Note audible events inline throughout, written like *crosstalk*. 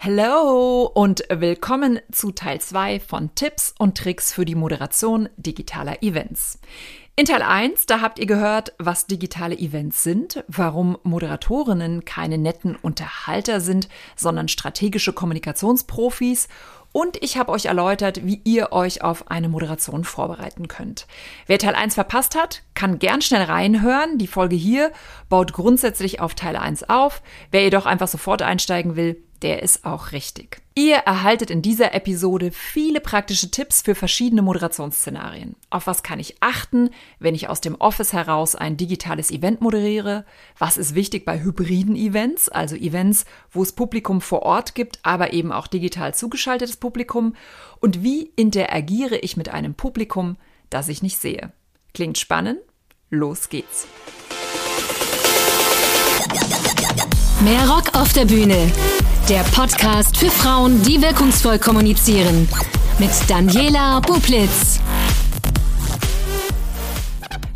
Hallo und willkommen zu Teil 2 von Tipps und Tricks für die Moderation digitaler Events. In Teil 1, da habt ihr gehört, was digitale Events sind, warum Moderatorinnen keine netten Unterhalter sind, sondern strategische Kommunikationsprofis und ich habe euch erläutert, wie ihr euch auf eine Moderation vorbereiten könnt. Wer Teil 1 verpasst hat, kann gern schnell reinhören. Die Folge hier baut grundsätzlich auf Teil 1 auf. Wer jedoch einfach sofort einsteigen will, der ist auch richtig. Ihr erhaltet in dieser Episode viele praktische Tipps für verschiedene Moderationsszenarien. Auf was kann ich achten, wenn ich aus dem Office heraus ein digitales Event moderiere? Was ist wichtig bei hybriden Events, also Events, wo es Publikum vor Ort gibt, aber eben auch digital zugeschaltetes Publikum? Und wie interagiere ich mit einem Publikum, das ich nicht sehe? Klingt spannend? Los geht's! Mehr Rock auf der Bühne der Podcast für Frauen, die wirkungsvoll kommunizieren. Mit Daniela Bublitz.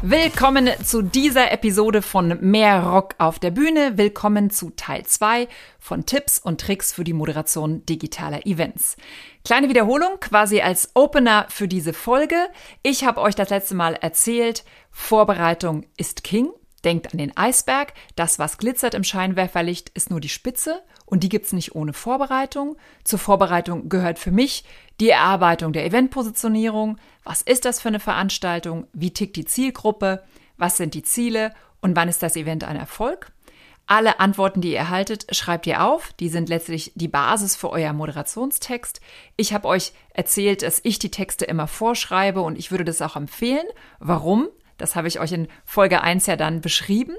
Willkommen zu dieser Episode von Mehr Rock auf der Bühne. Willkommen zu Teil 2 von Tipps und Tricks für die Moderation digitaler Events. Kleine Wiederholung quasi als Opener für diese Folge. Ich habe euch das letzte Mal erzählt, Vorbereitung ist King. Denkt an den Eisberg. Das, was glitzert im Scheinwerferlicht, ist nur die Spitze und die gibt's nicht ohne Vorbereitung. Zur Vorbereitung gehört für mich die Erarbeitung der Eventpositionierung. Was ist das für eine Veranstaltung? Wie tickt die Zielgruppe? Was sind die Ziele? Und wann ist das Event ein Erfolg? Alle Antworten, die ihr erhaltet, schreibt ihr auf. Die sind letztlich die Basis für euer Moderationstext. Ich habe euch erzählt, dass ich die Texte immer vorschreibe und ich würde das auch empfehlen. Warum? Das habe ich euch in Folge 1 ja dann beschrieben.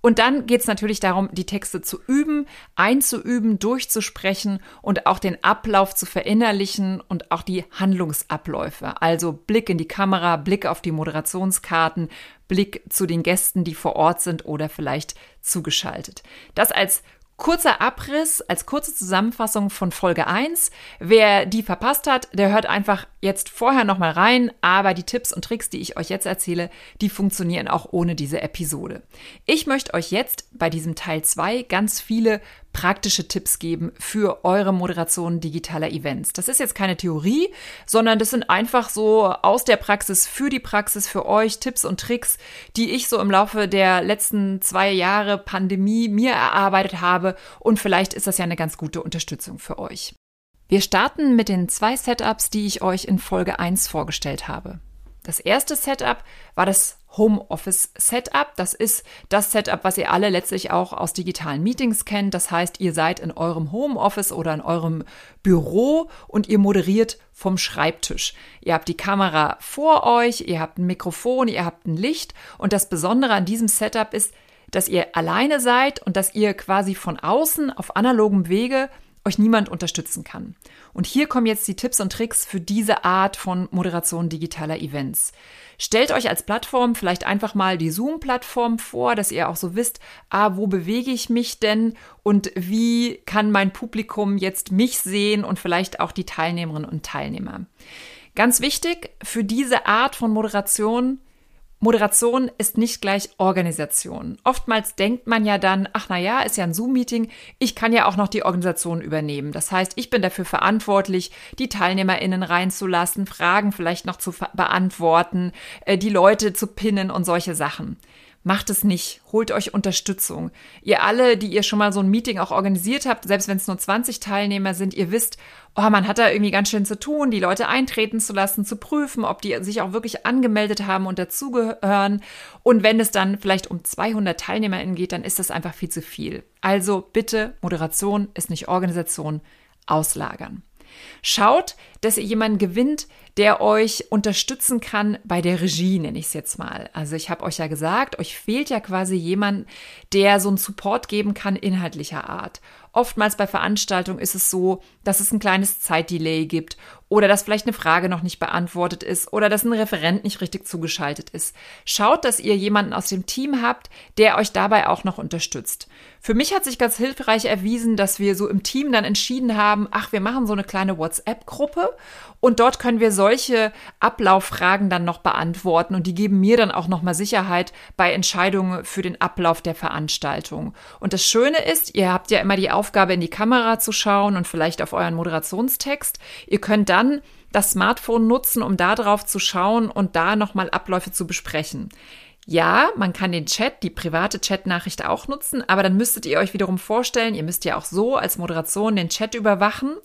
Und dann geht es natürlich darum, die Texte zu üben, einzuüben, durchzusprechen und auch den Ablauf zu verinnerlichen und auch die Handlungsabläufe. Also Blick in die Kamera, Blick auf die Moderationskarten, Blick zu den Gästen, die vor Ort sind oder vielleicht zugeschaltet. Das als Kurzer Abriss als kurze Zusammenfassung von Folge 1. Wer die verpasst hat, der hört einfach jetzt vorher nochmal rein, aber die Tipps und Tricks, die ich euch jetzt erzähle, die funktionieren auch ohne diese Episode. Ich möchte euch jetzt bei diesem Teil 2 ganz viele praktische Tipps geben für eure Moderation digitaler Events. Das ist jetzt keine Theorie, sondern das sind einfach so aus der Praxis für die Praxis für euch Tipps und Tricks, die ich so im Laufe der letzten zwei Jahre Pandemie mir erarbeitet habe und vielleicht ist das ja eine ganz gute Unterstützung für euch. Wir starten mit den zwei Setups, die ich euch in Folge 1 vorgestellt habe. Das erste Setup war das Homeoffice Setup. Das ist das Setup, was ihr alle letztlich auch aus digitalen Meetings kennt. Das heißt, ihr seid in eurem Homeoffice oder in eurem Büro und ihr moderiert vom Schreibtisch. Ihr habt die Kamera vor euch, ihr habt ein Mikrofon, ihr habt ein Licht und das Besondere an diesem Setup ist, dass ihr alleine seid und dass ihr quasi von außen auf analogem Wege euch niemand unterstützen kann. Und hier kommen jetzt die Tipps und Tricks für diese Art von Moderation digitaler Events. Stellt euch als Plattform vielleicht einfach mal die Zoom-Plattform vor, dass ihr auch so wisst, ah, wo bewege ich mich denn und wie kann mein Publikum jetzt mich sehen und vielleicht auch die Teilnehmerinnen und Teilnehmer. Ganz wichtig für diese Art von Moderation Moderation ist nicht gleich Organisation. Oftmals denkt man ja dann, ach na ja, ist ja ein Zoom-Meeting, ich kann ja auch noch die Organisation übernehmen. Das heißt, ich bin dafür verantwortlich, die TeilnehmerInnen reinzulassen, Fragen vielleicht noch zu beantworten, äh, die Leute zu pinnen und solche Sachen. Macht es nicht. Holt euch Unterstützung. Ihr alle, die ihr schon mal so ein Meeting auch organisiert habt, selbst wenn es nur 20 Teilnehmer sind, ihr wisst, oh, man hat da irgendwie ganz schön zu tun, die Leute eintreten zu lassen, zu prüfen, ob die sich auch wirklich angemeldet haben und dazugehören. Und wenn es dann vielleicht um 200 TeilnehmerInnen geht, dann ist das einfach viel zu viel. Also bitte, Moderation ist nicht Organisation, auslagern. Schaut, dass ihr jemanden gewinnt, der euch unterstützen kann bei der Regie, nenne ich es jetzt mal. Also ich habe euch ja gesagt, euch fehlt ja quasi jemand, der so einen Support geben kann inhaltlicher Art. Oftmals bei Veranstaltungen ist es so, dass es ein kleines Zeitdelay gibt oder dass vielleicht eine Frage noch nicht beantwortet ist oder dass ein Referent nicht richtig zugeschaltet ist. Schaut, dass ihr jemanden aus dem Team habt, der euch dabei auch noch unterstützt. Für mich hat sich ganz hilfreich erwiesen, dass wir so im Team dann entschieden haben, ach, wir machen so eine kleine WhatsApp-Gruppe Und dort können wir solche Ablauffragen dann noch beantworten und die geben mir dann auch nochmal Sicherheit bei Entscheidungen für den Ablauf der Veranstaltung. Und das Schöne ist, ihr habt ja immer die Aufgabe, in die Kamera zu schauen und vielleicht auf euren Moderationstext. Ihr könnt dann das Smartphone nutzen, um da drauf zu schauen und da nochmal Abläufe zu besprechen. Ja, man kann den Chat, die private Chatnachricht auch nutzen, aber dann müsstet ihr euch wiederum vorstellen, ihr müsst ja auch so als Moderation den Chat überwachen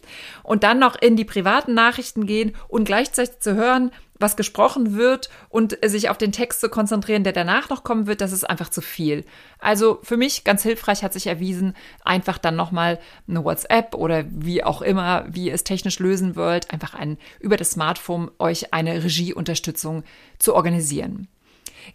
und dann noch in die privaten Nachrichten gehen und gleichzeitig zu hören, was gesprochen wird und sich auf den Text zu konzentrieren, der danach noch kommen wird, das ist einfach zu viel. Also für mich ganz hilfreich hat sich erwiesen, einfach dann nochmal eine WhatsApp oder wie auch immer, wie ihr es technisch lösen wollt, einfach ein, über das Smartphone euch eine Regieunterstützung zu organisieren.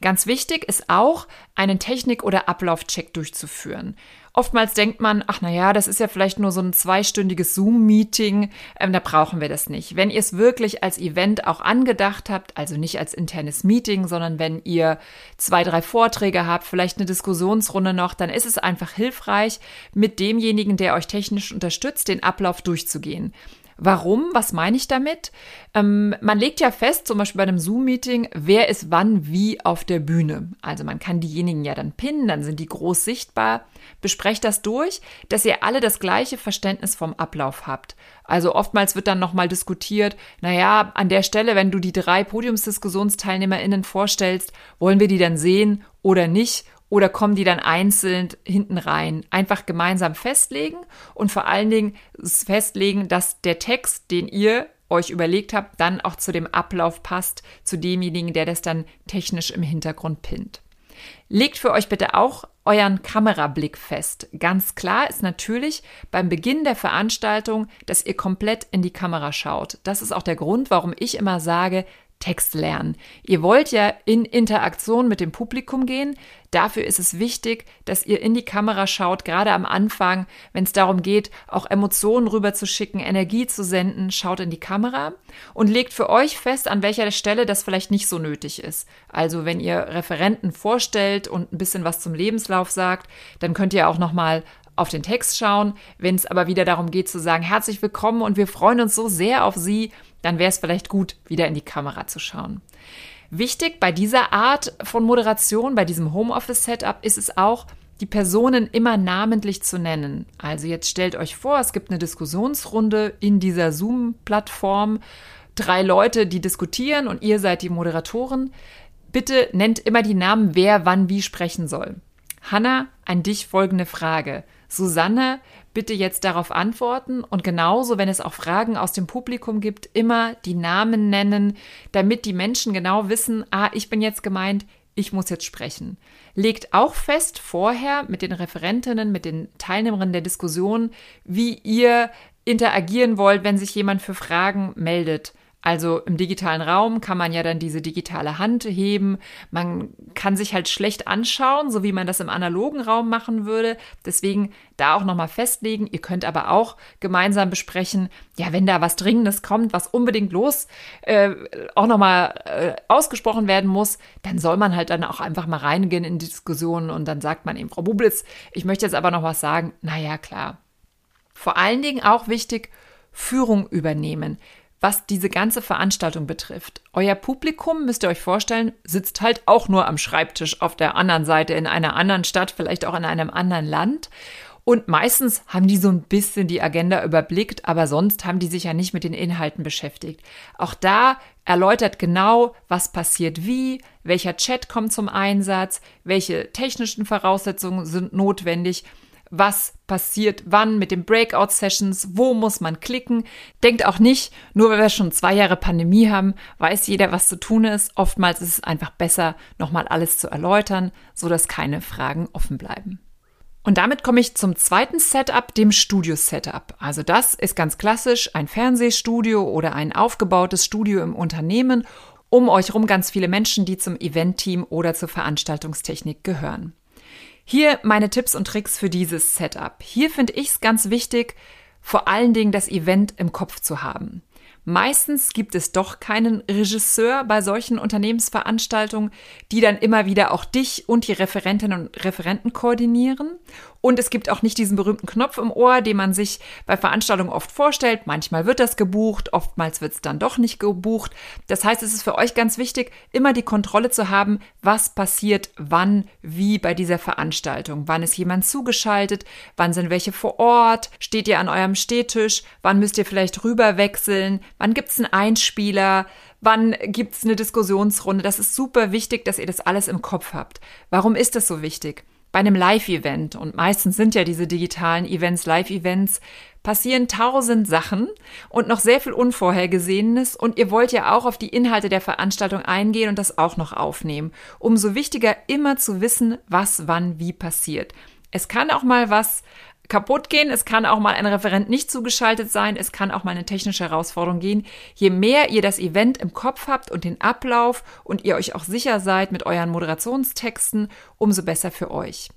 Ganz wichtig ist auch, einen Technik- oder Ablaufcheck durchzuführen. Oftmals denkt man, ach naja, das ist ja vielleicht nur so ein zweistündiges Zoom-Meeting, ähm, da brauchen wir das nicht. Wenn ihr es wirklich als Event auch angedacht habt, also nicht als internes Meeting, sondern wenn ihr zwei, drei Vorträge habt, vielleicht eine Diskussionsrunde noch, dann ist es einfach hilfreich, mit demjenigen, der euch technisch unterstützt, den Ablauf durchzugehen. Warum? Was meine ich damit? Ähm, man legt ja fest, zum Beispiel bei einem Zoom-Meeting, wer ist wann wie auf der Bühne. Also man kann diejenigen ja dann pinnen, dann sind die groß sichtbar. Besprecht das durch, dass ihr alle das gleiche Verständnis vom Ablauf habt. Also oftmals wird dann nochmal diskutiert, naja, an der Stelle, wenn du die drei PodiumsdiskussionsteilnehmerInnen vorstellst, wollen wir die dann sehen oder nicht? Oder kommen die dann einzeln hinten rein? Einfach gemeinsam festlegen und vor allen Dingen festlegen, dass der Text, den ihr euch überlegt habt, dann auch zu dem Ablauf passt, zu demjenigen, der das dann technisch im Hintergrund pinnt. Legt für euch bitte auch euren Kamerablick fest. Ganz klar ist natürlich beim Beginn der Veranstaltung, dass ihr komplett in die Kamera schaut. Das ist auch der Grund, warum ich immer sage, Text lernen. Ihr wollt ja in Interaktion mit dem Publikum gehen. Dafür ist es wichtig, dass ihr in die Kamera schaut, gerade am Anfang, wenn es darum geht, auch Emotionen rüberzuschicken, Energie zu senden, schaut in die Kamera und legt für euch fest, an welcher Stelle das vielleicht nicht so nötig ist. Also wenn ihr Referenten vorstellt und ein bisschen was zum Lebenslauf sagt, dann könnt ihr auch noch mal auf den Text schauen. Wenn es aber wieder darum geht zu sagen, herzlich willkommen und wir freuen uns so sehr auf Sie, dann wäre es vielleicht gut, wieder in die Kamera zu schauen. Wichtig bei dieser Art von Moderation, bei diesem Homeoffice-Setup ist es auch, die Personen immer namentlich zu nennen. Also jetzt stellt euch vor, es gibt eine Diskussionsrunde in dieser Zoom-Plattform, drei Leute, die diskutieren und ihr seid die Moderatoren. Bitte nennt immer die Namen, wer wann wie sprechen soll. Hanna, an dich folgende Frage. Susanne, bitte jetzt darauf antworten und genauso, wenn es auch Fragen aus dem Publikum gibt, immer die Namen nennen, damit die Menschen genau wissen, ah, ich bin jetzt gemeint, ich muss jetzt sprechen. Legt auch fest vorher mit den Referentinnen, mit den Teilnehmerinnen der Diskussion, wie ihr interagieren wollt, wenn sich jemand für Fragen meldet. Also im digitalen Raum kann man ja dann diese digitale Hand heben. Man kann sich halt schlecht anschauen, so wie man das im analogen Raum machen würde. Deswegen da auch nochmal festlegen. Ihr könnt aber auch gemeinsam besprechen, ja, wenn da was Dringendes kommt, was unbedingt los äh, auch nochmal äh, ausgesprochen werden muss, dann soll man halt dann auch einfach mal reingehen in die Diskussionen und dann sagt man eben, Frau Bublitz, ich möchte jetzt aber noch was sagen. Naja, klar. Vor allen Dingen auch wichtig, Führung übernehmen was diese ganze Veranstaltung betrifft. Euer Publikum, müsst ihr euch vorstellen, sitzt halt auch nur am Schreibtisch auf der anderen Seite in einer anderen Stadt, vielleicht auch in einem anderen Land. Und meistens haben die so ein bisschen die Agenda überblickt, aber sonst haben die sich ja nicht mit den Inhalten beschäftigt. Auch da erläutert genau, was passiert wie, welcher Chat kommt zum Einsatz, welche technischen Voraussetzungen sind notwendig was passiert wann mit den Breakout-Sessions, wo muss man klicken. Denkt auch nicht, nur weil wir schon zwei Jahre Pandemie haben, weiß jeder, was zu tun ist. Oftmals ist es einfach besser, nochmal alles zu erläutern, sodass keine Fragen offen bleiben. Und damit komme ich zum zweiten Setup, dem Studio-Setup. Also das ist ganz klassisch ein Fernsehstudio oder ein aufgebautes Studio im Unternehmen, um euch rum ganz viele Menschen, die zum Event-Team oder zur Veranstaltungstechnik gehören. Hier meine Tipps und Tricks für dieses Setup. Hier finde ich es ganz wichtig, vor allen Dingen das Event im Kopf zu haben. Meistens gibt es doch keinen Regisseur bei solchen Unternehmensveranstaltungen, die dann immer wieder auch dich und die Referentinnen und Referenten koordinieren. Und es gibt auch nicht diesen berühmten Knopf im Ohr, den man sich bei Veranstaltungen oft vorstellt. Manchmal wird das gebucht, oftmals wird es dann doch nicht gebucht. Das heißt, es ist für euch ganz wichtig, immer die Kontrolle zu haben, was passiert wann, wie bei dieser Veranstaltung. Wann ist jemand zugeschaltet? Wann sind welche vor Ort? Steht ihr an eurem Stehtisch? Wann müsst ihr vielleicht rüber wechseln? Wann gibt es einen Einspieler? Wann gibt es eine Diskussionsrunde? Das ist super wichtig, dass ihr das alles im Kopf habt. Warum ist das so wichtig? Bei einem Live-Event, und meistens sind ja diese digitalen Events Live-Events, passieren tausend Sachen und noch sehr viel Unvorhergesehenes und ihr wollt ja auch auf die Inhalte der Veranstaltung eingehen und das auch noch aufnehmen. Umso wichtiger immer zu wissen, was wann wie passiert. Es kann auch mal was kaputt gehen. Es kann auch mal ein Referent nicht zugeschaltet sein. Es kann auch mal eine technische Herausforderung gehen. Je mehr ihr das Event im Kopf habt und den Ablauf und ihr euch auch sicher seid mit euren Moderationstexten, umso besser für euch.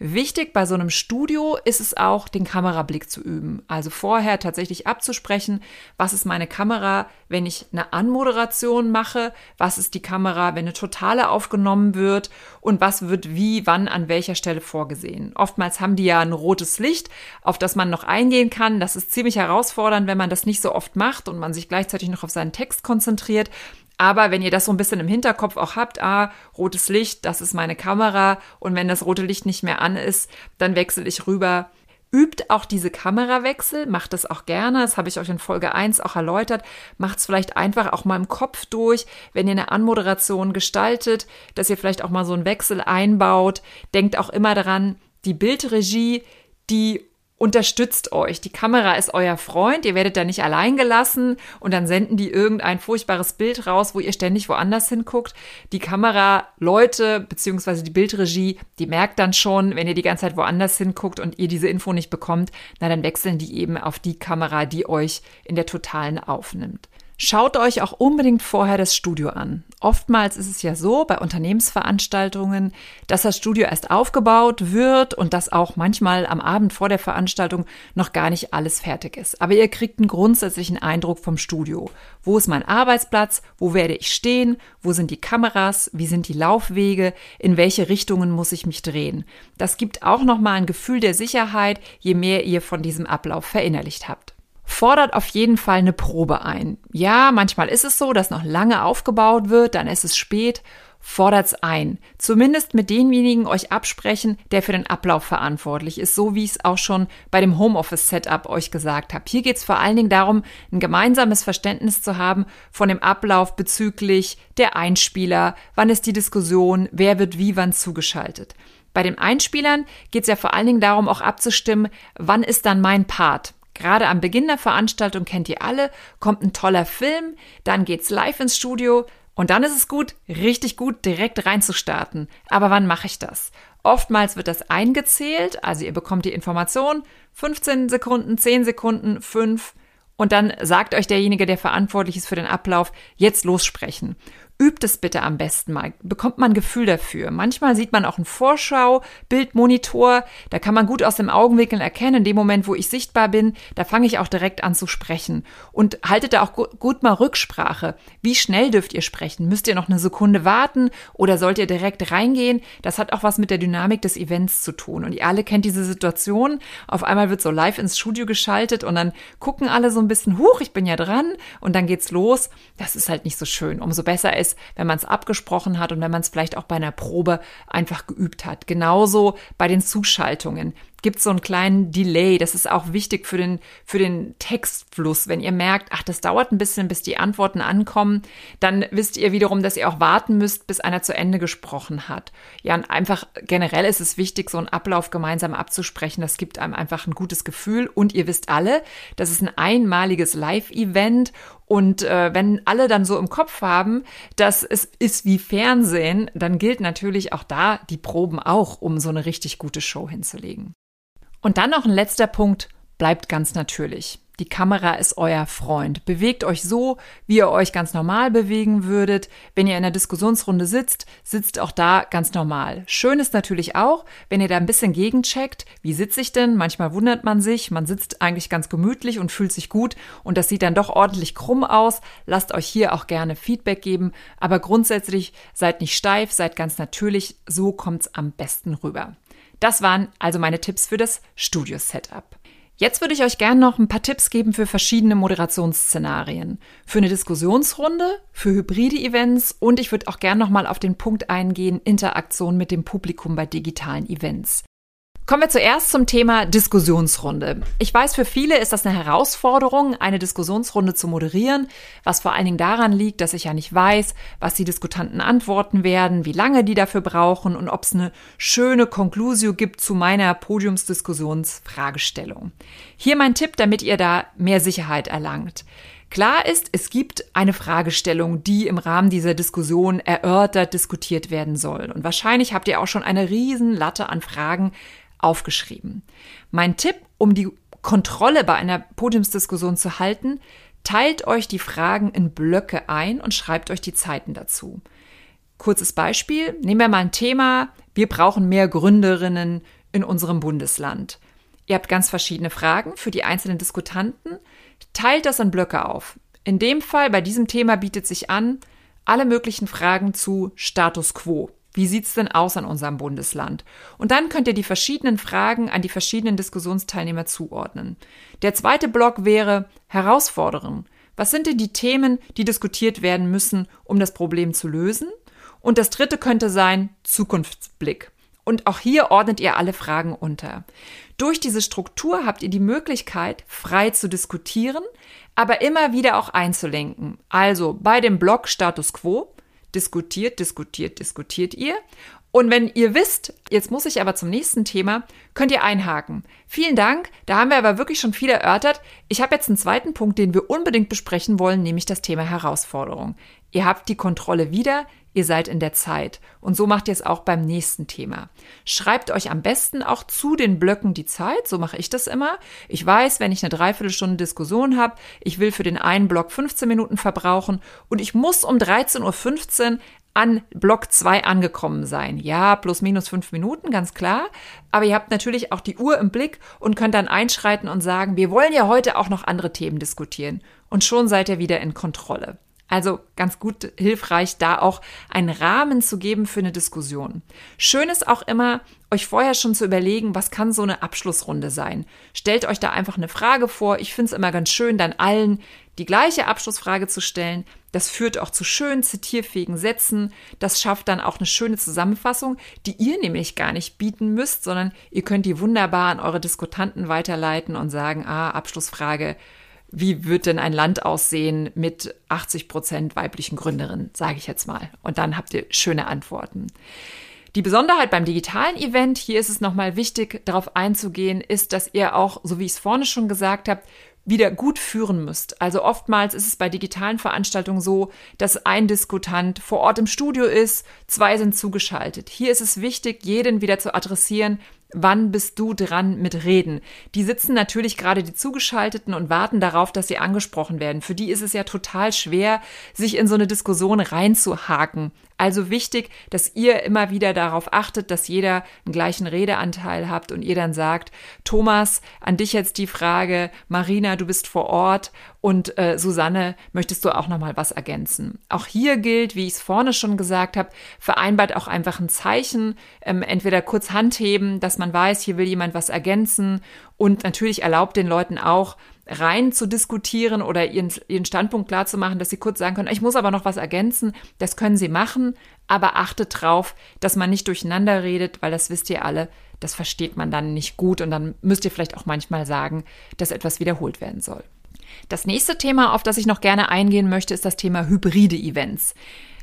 Wichtig bei so einem Studio ist es auch, den Kamerablick zu üben. Also vorher tatsächlich abzusprechen, was ist meine Kamera, wenn ich eine Anmoderation mache, was ist die Kamera, wenn eine Totale aufgenommen wird und was wird wie, wann, an welcher Stelle vorgesehen. Oftmals haben die ja ein rotes Licht, auf das man noch eingehen kann. Das ist ziemlich herausfordernd, wenn man das nicht so oft macht und man sich gleichzeitig noch auf seinen Text konzentriert. Aber wenn ihr das so ein bisschen im Hinterkopf auch habt, ah, rotes Licht, das ist meine Kamera und wenn das rote Licht nicht mehr an ist, dann wechsle ich rüber. Übt auch diese Kamerawechsel, macht das auch gerne, das habe ich euch in Folge 1 auch erläutert. Macht es vielleicht einfach auch mal im Kopf durch, wenn ihr eine Anmoderation gestaltet, dass ihr vielleicht auch mal so einen Wechsel einbaut. Denkt auch immer daran, die Bildregie, die unterstützt euch. Die Kamera ist euer Freund, ihr werdet da nicht allein gelassen und dann senden die irgendein furchtbares Bild raus, wo ihr ständig woanders hinguckt. Die Kamera, Leute, beziehungsweise die Bildregie, die merkt dann schon, wenn ihr die ganze Zeit woanders hinguckt und ihr diese Info nicht bekommt, na dann wechseln die eben auf die Kamera, die euch in der totalen aufnimmt. Schaut euch auch unbedingt vorher das Studio an. Oftmals ist es ja so bei Unternehmensveranstaltungen, dass das Studio erst aufgebaut wird und dass auch manchmal am Abend vor der Veranstaltung noch gar nicht alles fertig ist. Aber ihr kriegt einen grundsätzlichen Eindruck vom Studio. Wo ist mein Arbeitsplatz? Wo werde ich stehen? Wo sind die Kameras? Wie sind die Laufwege? In welche Richtungen muss ich mich drehen? Das gibt auch nochmal ein Gefühl der Sicherheit, je mehr ihr von diesem Ablauf verinnerlicht habt fordert auf jeden Fall eine Probe ein. Ja, manchmal ist es so, dass noch lange aufgebaut wird, dann ist es spät. Fordert's ein. Zumindest mit denjenigen euch absprechen, der für den Ablauf verantwortlich ist, so wie ich es auch schon bei dem Homeoffice-Setup euch gesagt habe. Hier geht's vor allen Dingen darum, ein gemeinsames Verständnis zu haben von dem Ablauf bezüglich der Einspieler, wann ist die Diskussion, wer wird wie wann zugeschaltet. Bei den Einspielern geht's ja vor allen Dingen darum, auch abzustimmen, wann ist dann mein Part. Gerade am Beginn der Veranstaltung kennt ihr alle, kommt ein toller Film, dann geht's live ins Studio und dann ist es gut, richtig gut direkt reinzustarten. Aber wann mache ich das? Oftmals wird das eingezählt, also ihr bekommt die Information, 15 Sekunden, 10 Sekunden, 5 und dann sagt euch derjenige, der verantwortlich ist für den Ablauf, jetzt lossprechen. Übt es bitte am besten mal. Bekommt man ein Gefühl dafür. Manchmal sieht man auch einen Vorschau, Bildmonitor. Da kann man gut aus dem Augenwinkel erkennen, in dem Moment, wo ich sichtbar bin, da fange ich auch direkt an zu sprechen. Und haltet da auch gut mal Rücksprache. Wie schnell dürft ihr sprechen? Müsst ihr noch eine Sekunde warten oder sollt ihr direkt reingehen? Das hat auch was mit der Dynamik des Events zu tun. Und ihr alle kennt diese Situation. Auf einmal wird so live ins Studio geschaltet und dann gucken alle so ein bisschen, huch, ich bin ja dran. Und dann geht's los. Das ist halt nicht so schön. Umso besser ist, ist, wenn man es abgesprochen hat und wenn man es vielleicht auch bei einer Probe einfach geübt hat. Genauso bei den Zuschaltungen gibt es so einen kleinen Delay. Das ist auch wichtig für den, für den Textfluss. Wenn ihr merkt, ach, das dauert ein bisschen, bis die Antworten ankommen, dann wisst ihr wiederum, dass ihr auch warten müsst, bis einer zu Ende gesprochen hat. Ja, und einfach generell ist es wichtig, so einen Ablauf gemeinsam abzusprechen. Das gibt einem einfach ein gutes Gefühl. Und ihr wisst alle, das ist ein einmaliges Live-Event und äh, wenn alle dann so im Kopf haben, dass es ist wie Fernsehen, dann gilt natürlich auch da die Proben auch, um so eine richtig gute Show hinzulegen. Und dann noch ein letzter Punkt, bleibt ganz natürlich. Die Kamera ist euer Freund. Bewegt euch so, wie ihr euch ganz normal bewegen würdet. Wenn ihr in einer Diskussionsrunde sitzt, sitzt auch da ganz normal. Schön ist natürlich auch, wenn ihr da ein bisschen gegencheckt. Wie sitze ich denn? Manchmal wundert man sich. Man sitzt eigentlich ganz gemütlich und fühlt sich gut und das sieht dann doch ordentlich krumm aus. Lasst euch hier auch gerne Feedback geben. Aber grundsätzlich seid nicht steif, seid ganz natürlich. So kommt's am besten rüber. Das waren also meine Tipps für das Studio-Setup. Jetzt würde ich euch gerne noch ein paar Tipps geben für verschiedene Moderationsszenarien. Für eine Diskussionsrunde, für hybride Events und ich würde auch gerne noch mal auf den Punkt eingehen, Interaktion mit dem Publikum bei digitalen Events. Kommen wir zuerst zum Thema Diskussionsrunde. Ich weiß, für viele ist das eine Herausforderung, eine Diskussionsrunde zu moderieren, was vor allen Dingen daran liegt, dass ich ja nicht weiß, was die Diskutanten antworten werden, wie lange die dafür brauchen und ob es eine schöne Conclusio gibt zu meiner Podiumsdiskussionsfragestellung. Hier mein Tipp, damit ihr da mehr Sicherheit erlangt. Klar ist, es gibt eine Fragestellung, die im Rahmen dieser Diskussion erörtert, diskutiert werden soll. Und wahrscheinlich habt ihr auch schon eine riesen Latte an Fragen aufgeschrieben. Mein Tipp, um die Kontrolle bei einer Podiumsdiskussion zu halten, teilt euch die Fragen in Blöcke ein und schreibt euch die Zeiten dazu. Kurzes Beispiel, nehmen wir mal ein Thema, wir brauchen mehr Gründerinnen in unserem Bundesland. Ihr habt ganz verschiedene Fragen für die einzelnen Diskutanten, teilt das in Blöcke auf. In dem Fall, bei diesem Thema bietet sich an, alle möglichen Fragen zu Status quo. Wie sieht's denn aus an unserem Bundesland? Und dann könnt ihr die verschiedenen Fragen an die verschiedenen Diskussionsteilnehmer zuordnen. Der zweite Block wäre Herausforderungen. Was sind denn die Themen, die diskutiert werden müssen, um das Problem zu lösen? Und das dritte könnte sein Zukunftsblick. Und auch hier ordnet ihr alle Fragen unter. Durch diese Struktur habt ihr die Möglichkeit, frei zu diskutieren, aber immer wieder auch einzulenken. Also bei dem Block Status Quo diskutiert, diskutiert, diskutiert ihr. Und wenn ihr wisst, jetzt muss ich aber zum nächsten Thema, könnt ihr einhaken. Vielen Dank, da haben wir aber wirklich schon viel erörtert. Ich habe jetzt einen zweiten Punkt, den wir unbedingt besprechen wollen, nämlich das Thema Herausforderung. Ihr habt die Kontrolle wieder, ihr seid in der Zeit. Und so macht ihr es auch beim nächsten Thema. Schreibt euch am besten auch zu den Blöcken die Zeit, so mache ich das immer. Ich weiß, wenn ich eine Dreiviertelstunde Diskussion habe, ich will für den einen Block 15 Minuten verbrauchen und ich muss um 13.15 Uhr an Block 2 angekommen sein. Ja, plus minus fünf Minuten, ganz klar. Aber ihr habt natürlich auch die Uhr im Blick und könnt dann einschreiten und sagen, wir wollen ja heute auch noch andere Themen diskutieren. Und schon seid ihr wieder in Kontrolle. Also ganz gut hilfreich, da auch einen Rahmen zu geben für eine Diskussion. Schön ist auch immer, euch vorher schon zu überlegen, was kann so eine Abschlussrunde sein. Stellt euch da einfach eine Frage vor. Ich finde es immer ganz schön, dann allen die gleiche Abschlussfrage zu stellen. Das führt auch zu schönen zitierfähigen Sätzen. Das schafft dann auch eine schöne Zusammenfassung, die ihr nämlich gar nicht bieten müsst, sondern ihr könnt die wunderbar an eure Diskutanten weiterleiten und sagen, ah, Abschlussfrage, wie wird denn ein Land aussehen mit 80 Prozent weiblichen Gründerinnen, sage ich jetzt mal. Und dann habt ihr schöne Antworten. Die Besonderheit beim digitalen Event, hier ist es nochmal wichtig, darauf einzugehen, ist, dass ihr auch, so wie ich es vorne schon gesagt habe, wieder gut führen müsst. Also oftmals ist es bei digitalen Veranstaltungen so, dass ein Diskutant vor Ort im Studio ist, zwei sind zugeschaltet. Hier ist es wichtig, jeden wieder zu adressieren, Wann bist du dran mit Reden? Die sitzen natürlich gerade die Zugeschalteten und warten darauf, dass sie angesprochen werden. Für die ist es ja total schwer, sich in so eine Diskussion reinzuhaken. Also wichtig, dass ihr immer wieder darauf achtet, dass jeder einen gleichen Redeanteil habt und ihr dann sagt, Thomas, an dich jetzt die Frage, Marina, du bist vor Ort und äh, Susanne, möchtest du auch noch mal was ergänzen? Auch hier gilt, wie ich es vorne schon gesagt habe, vereinbart auch einfach ein Zeichen, ähm, entweder kurz Handheben, dass man weiß, hier will jemand was ergänzen und natürlich erlaubt den Leuten auch, rein zu diskutieren oder ihren, ihren Standpunkt klar zu machen, dass sie kurz sagen können, ich muss aber noch was ergänzen. Das können sie machen, aber achtet drauf, dass man nicht durcheinander redet, weil das wisst ihr alle, das versteht man dann nicht gut und dann müsst ihr vielleicht auch manchmal sagen, dass etwas wiederholt werden soll. Das nächste Thema, auf das ich noch gerne eingehen möchte, ist das Thema hybride Events.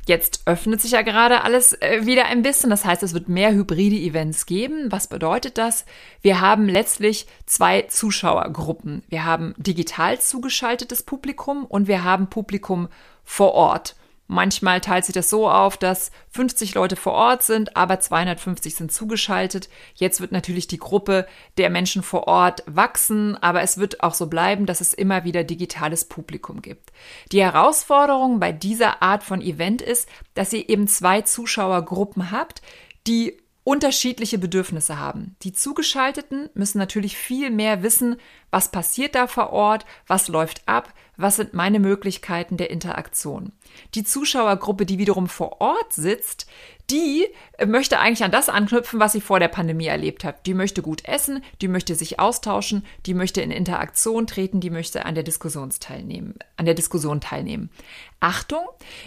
Jetzt öffnet sich ja gerade alles äh, wieder ein bisschen. Das heißt, es wird mehr hybride Events geben. Was bedeutet das? Wir haben letztlich zwei Zuschauergruppen. Wir haben digital zugeschaltetes Publikum und wir haben Publikum vor Ort. Manchmal teilt sich das so auf, dass 50 Leute vor Ort sind, aber 250 sind zugeschaltet. Jetzt wird natürlich die Gruppe der Menschen vor Ort wachsen, aber es wird auch so bleiben, dass es immer wieder digitales Publikum gibt. Die Herausforderung bei dieser Art von Event ist, dass ihr eben zwei Zuschauergruppen habt, die unterschiedliche Bedürfnisse haben. Die Zugeschalteten müssen natürlich viel mehr wissen, Was passiert da vor Ort? Was läuft ab? Was sind meine Möglichkeiten der Interaktion? Die Zuschauergruppe, die wiederum vor Ort sitzt, die möchte eigentlich an das anknüpfen, was sie vor der Pandemie erlebt hat. Die möchte gut essen, die möchte sich austauschen, die möchte in Interaktion treten, die möchte an der Diskussion teilnehmen, an der Diskussion teilnehmen. Achtung,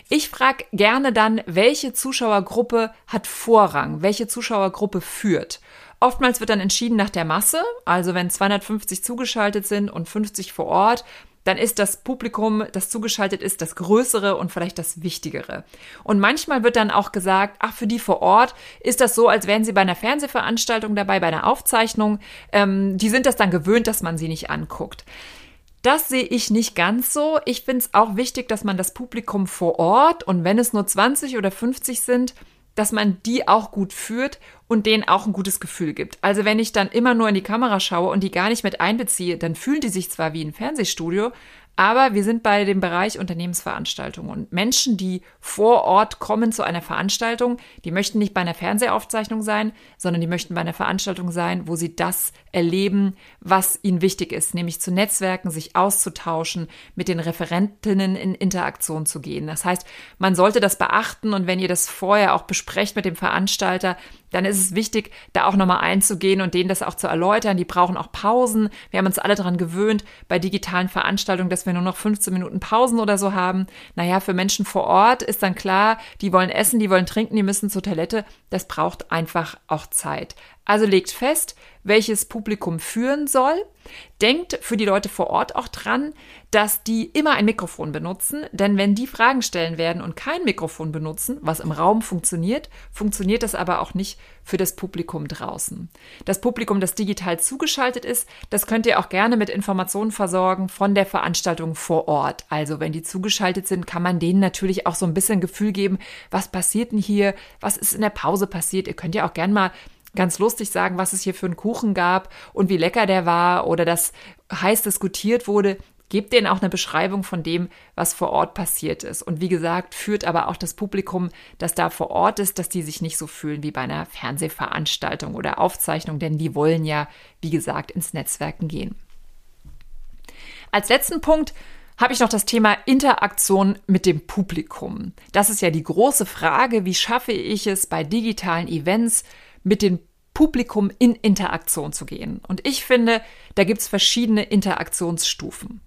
ich frage gerne dann, welche Zuschauergruppe hat Vorrang, welche Zuschauergruppe führt. Oftmals wird dann entschieden nach der Masse, also wenn 250 zugeschaltet sind und 50 vor Ort, dann ist das Publikum, das zugeschaltet ist, das Größere und vielleicht das Wichtigere. Und manchmal wird dann auch gesagt, ach, für die vor Ort ist das so, als wären sie bei einer Fernsehveranstaltung dabei, bei einer Aufzeichnung. Ähm, die sind das dann gewöhnt, dass man sie nicht anguckt. Das sehe ich nicht ganz so. Ich finde es auch wichtig, dass man das Publikum vor Ort und wenn es nur 20 oder 50 sind, dass man die auch gut führt und denen auch ein gutes Gefühl gibt. Also wenn ich dann immer nur in die Kamera schaue und die gar nicht mit einbeziehe, dann fühlen die sich zwar wie ein Fernsehstudio, aber wir sind bei dem Bereich Unternehmensveranstaltungen und Menschen, die vor Ort kommen zu einer Veranstaltung, die möchten nicht bei einer Fernsehaufzeichnung sein, sondern die möchten bei einer Veranstaltung sein, wo sie das erleben, was ihnen wichtig ist, nämlich zu Netzwerken, sich auszutauschen, mit den Referentinnen in Interaktion zu gehen. Das heißt, man sollte das beachten und wenn ihr das vorher auch besprecht mit dem Veranstalter, dann ist es wichtig, da auch nochmal einzugehen und denen das auch zu erläutern. Die brauchen auch Pausen. Wir haben uns alle daran gewöhnt, bei digitalen Veranstaltungen, dass wir nur noch 15 Minuten Pausen oder so haben. Naja, für Menschen vor Ort ist dann klar, die wollen essen, die wollen trinken, die müssen zur Toilette. Das braucht einfach auch Zeit. Also legt fest, welches Publikum führen soll. Denkt für die Leute vor Ort auch dran, dass die immer ein Mikrofon benutzen, denn wenn die Fragen stellen werden und kein Mikrofon benutzen, was im Raum funktioniert, funktioniert das aber auch nicht für das Publikum draußen. Das Publikum, das digital zugeschaltet ist, das könnt ihr auch gerne mit Informationen versorgen von der Veranstaltung vor Ort. Also wenn die zugeschaltet sind, kann man denen natürlich auch so ein bisschen Gefühl geben, was passiert denn hier, was ist in der Pause passiert. Ihr könnt ja auch gerne mal ganz lustig sagen, was es hier für einen Kuchen gab und wie lecker der war oder das heiß diskutiert wurde. Gebt denen auch eine Beschreibung von dem, was vor Ort passiert ist. Und wie gesagt, führt aber auch das Publikum, das da vor Ort ist, dass die sich nicht so fühlen wie bei einer Fernsehveranstaltung oder Aufzeichnung, denn die wollen ja, wie gesagt, ins Netzwerken gehen. Als letzten Punkt habe ich noch das Thema Interaktion mit dem Publikum. Das ist ja die große Frage, wie schaffe ich es bei digitalen Events mit dem Publikum in Interaktion zu gehen. Und ich finde, da gibt es verschiedene Interaktionsstufen.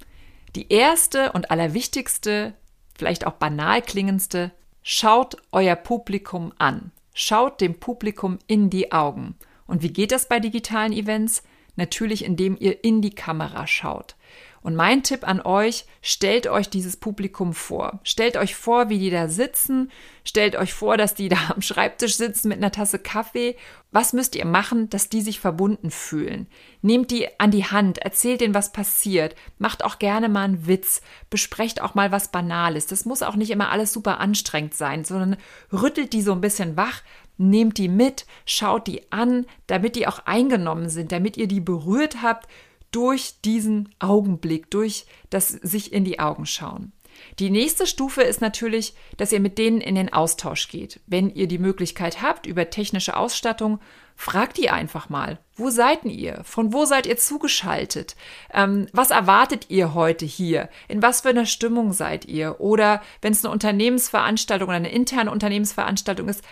Die erste und allerwichtigste, vielleicht auch banal klingendste, schaut euer Publikum an. Schaut dem Publikum in die Augen. Und wie geht das bei digitalen Events? Natürlich, indem ihr in die Kamera schaut. Und mein Tipp an euch, stellt euch dieses Publikum vor. Stellt euch vor, wie die da sitzen. Stellt euch vor, dass die *laughs* da am Schreibtisch sitzen mit einer Tasse Kaffee. Was müsst ihr machen, dass die sich verbunden fühlen? Nehmt die an die Hand, erzählt denen, was passiert. Macht auch gerne mal einen Witz. Besprecht auch mal was Banales. Das muss auch nicht immer alles super anstrengend sein, sondern rüttelt die so ein bisschen wach. Nehmt die mit, schaut die an, damit die auch eingenommen sind, damit ihr die berührt habt durch diesen Augenblick, durch das sich in die Augen schauen. Die nächste Stufe ist natürlich, dass ihr mit denen in den Austausch geht. Wenn ihr die Möglichkeit habt über technische Ausstattung, fragt die einfach mal. Wo seid ihr? Von wo seid ihr zugeschaltet? Ähm, was erwartet ihr heute hier? In was für einer Stimmung seid ihr? Oder wenn es eine Unternehmensveranstaltung oder eine interne Unternehmensveranstaltung ist,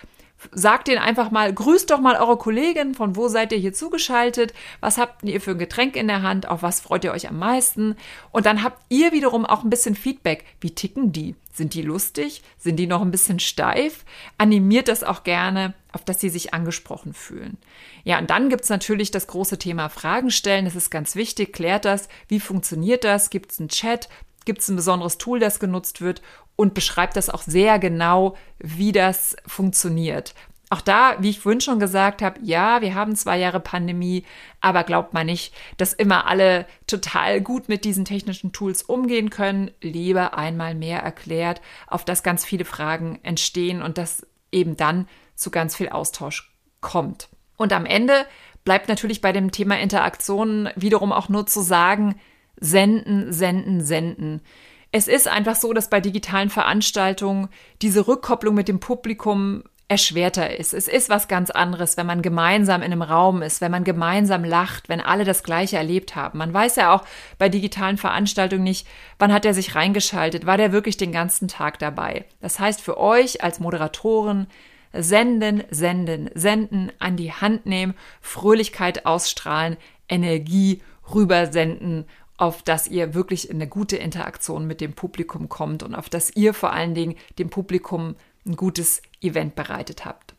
sagt denen einfach mal, grüßt doch mal eure Kollegin, von wo seid ihr hier zugeschaltet, was habt ihr für ein Getränk in der Hand, auf was freut ihr euch am meisten und dann habt ihr wiederum auch ein bisschen Feedback, wie ticken die? Sind die lustig? Sind die noch ein bisschen steif? Animiert das auch gerne, auf dass sie sich angesprochen fühlen. Ja, und dann gibt's natürlich das große Thema Fragen stellen. Das ist ganz wichtig. Klärt das. Wie funktioniert das? Gibt's einen Chat? Gibt es ein besonderes Tool, das genutzt wird und beschreibt das auch sehr genau, wie das funktioniert. Auch da, wie ich vorhin schon gesagt habe, ja, wir haben zwei Jahre Pandemie, aber glaubt man nicht, dass immer alle total gut mit diesen technischen Tools umgehen können. Lieber einmal mehr erklärt, auf das ganz viele Fragen entstehen und dass eben dann zu ganz viel Austausch kommt. Und am Ende bleibt natürlich bei dem Thema Interaktion wiederum auch nur zu sagen, senden, senden, senden. Es ist einfach so, dass bei digitalen Veranstaltungen diese Rückkopplung mit dem Publikum erschwerter ist. Es ist was ganz anderes, wenn man gemeinsam in einem Raum ist, wenn man gemeinsam lacht, wenn alle das Gleiche erlebt haben. Man weiß ja auch bei digitalen Veranstaltungen nicht, wann hat er sich reingeschaltet, war der wirklich den ganzen Tag dabei. Das heißt für euch als Moderatoren, senden, senden, senden, an die Hand nehmen, Fröhlichkeit ausstrahlen, Energie rübersenden, auf dass ihr wirklich in eine gute Interaktion mit dem Publikum kommt und auf dass ihr vor allen Dingen dem Publikum ein gutes Event bereitet habt.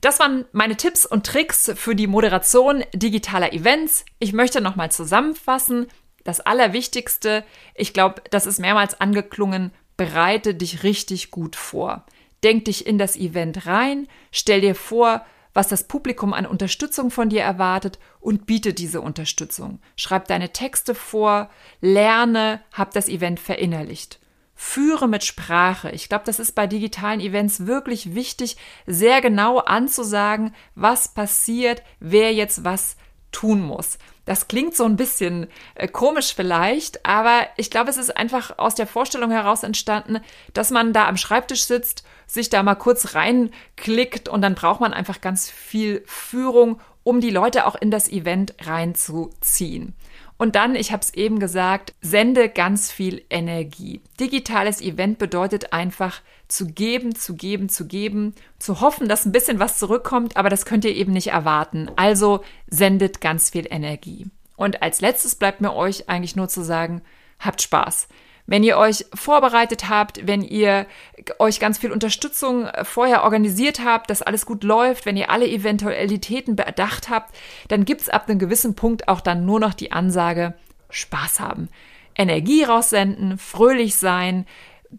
Das waren meine Tipps und Tricks für die Moderation digitaler Events. Ich möchte nochmal zusammenfassen. Das Allerwichtigste, ich glaube, das ist mehrmals angeklungen, bereite dich richtig gut vor. Denk dich in das Event rein, stell dir vor, was das Publikum an Unterstützung von dir erwartet und biete diese Unterstützung. Schreib deine Texte vor, lerne, hab das Event verinnerlicht. Führe mit Sprache. Ich glaube, das ist bei digitalen Events wirklich wichtig, sehr genau anzusagen, was passiert, wer jetzt was tun muss. Das klingt so ein bisschen äh, komisch vielleicht, aber ich glaube, es ist einfach aus der Vorstellung heraus entstanden, dass man da am Schreibtisch sitzt, sich da mal kurz reinklickt und dann braucht man einfach ganz viel Führung, um die Leute auch in das Event reinzuziehen. Und dann, ich habe es eben gesagt, sende ganz viel Energie. Digitales Event bedeutet einfach zu geben, zu geben, zu geben, zu hoffen, dass ein bisschen was zurückkommt, aber das könnt ihr eben nicht erwarten. Also sendet ganz viel Energie. Und als letztes bleibt mir euch eigentlich nur zu sagen, habt Spaß. Wenn ihr euch vorbereitet habt, wenn ihr euch ganz viel Unterstützung äh, vorher organisiert habt, dass alles gut läuft, wenn ihr alle Eventualitäten bedacht habt, dann gibt's ab einem gewissen Punkt auch dann nur noch die Ansage, Spaß haben. Energie raussenden, fröhlich sein,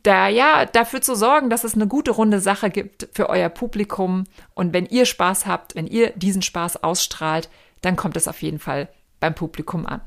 da ja dafür zu sorgen, dass es eine gute runde Sache gibt für euer Publikum und wenn ihr Spaß habt, wenn ihr diesen Spaß ausstrahlt, dann kommt es auf jeden Fall beim Publikum an.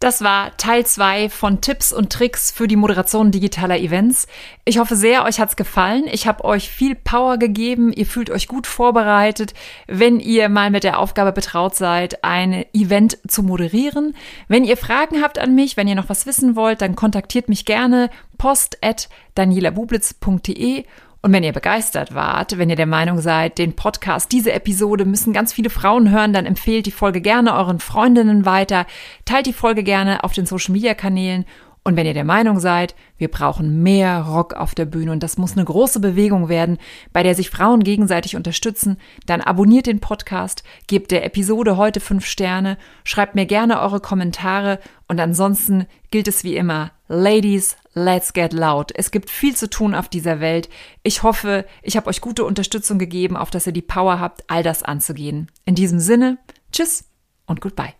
Das war Teil zwei von Tipps und Tricks für die Moderation digitaler Events. Ich hoffe sehr, euch hat's gefallen. Ich habe euch viel Power gegeben. Ihr fühlt euch gut vorbereitet, wenn ihr mal mit der Aufgabe betraut seid, ein Event zu moderieren. Wenn ihr Fragen habt an mich, wenn ihr noch was wissen wollt, dann kontaktiert mich gerne post at danielabublitz.de und wenn ihr begeistert wart, wenn ihr der Meinung seid, den Podcast, diese Episode müssen ganz viele Frauen hören, dann empfehlt die Folge gerne euren Freundinnen weiter, teilt die Folge gerne auf den Social Media Kanälen und wenn ihr der Meinung seid, wir brauchen mehr Rock auf der Bühne und das muss eine große Bewegung werden, bei der sich Frauen gegenseitig unterstützen, dann abonniert den Podcast, gebt der Episode heute fünf Sterne, schreibt mir gerne eure Kommentare und ansonsten gilt es wie immer, Ladies, let's get loud. Es gibt viel zu tun auf dieser Welt. Ich hoffe, ich habe euch gute Unterstützung gegeben, auf dass ihr die Power habt, all das anzugehen. In diesem Sinne, tschüss und goodbye.